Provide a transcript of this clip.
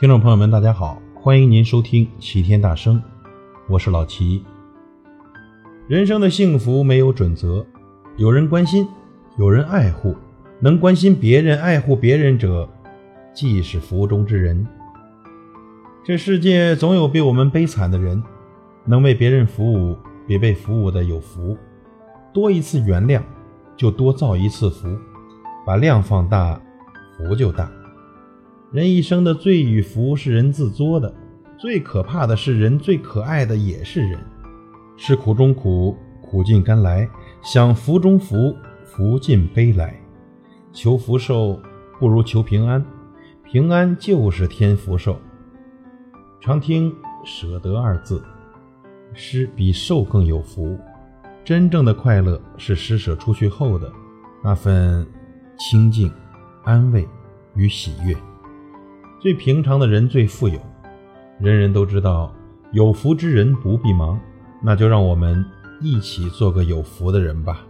听众朋友们，大家好，欢迎您收听齐天大圣，我是老齐。人生的幸福没有准则，有人关心，有人爱护，能关心别人、爱护别人者，即是福中之人。这世界总有比我们悲惨的人，能为别人服务，比被服务的有福。多一次原谅，就多造一次福，把量放大，福就大。人一生的罪与福是人自作的，最可怕的是人，最可爱的也是人。是苦中苦，苦尽甘来；享福中福，福尽悲来。求福寿不如求平安，平安就是添福寿。常听舍得二字，施比受更有福。真正的快乐是施舍出去后的那份清净、安慰与喜悦。最平常的人最富有，人人都知道有福之人不必忙，那就让我们一起做个有福的人吧。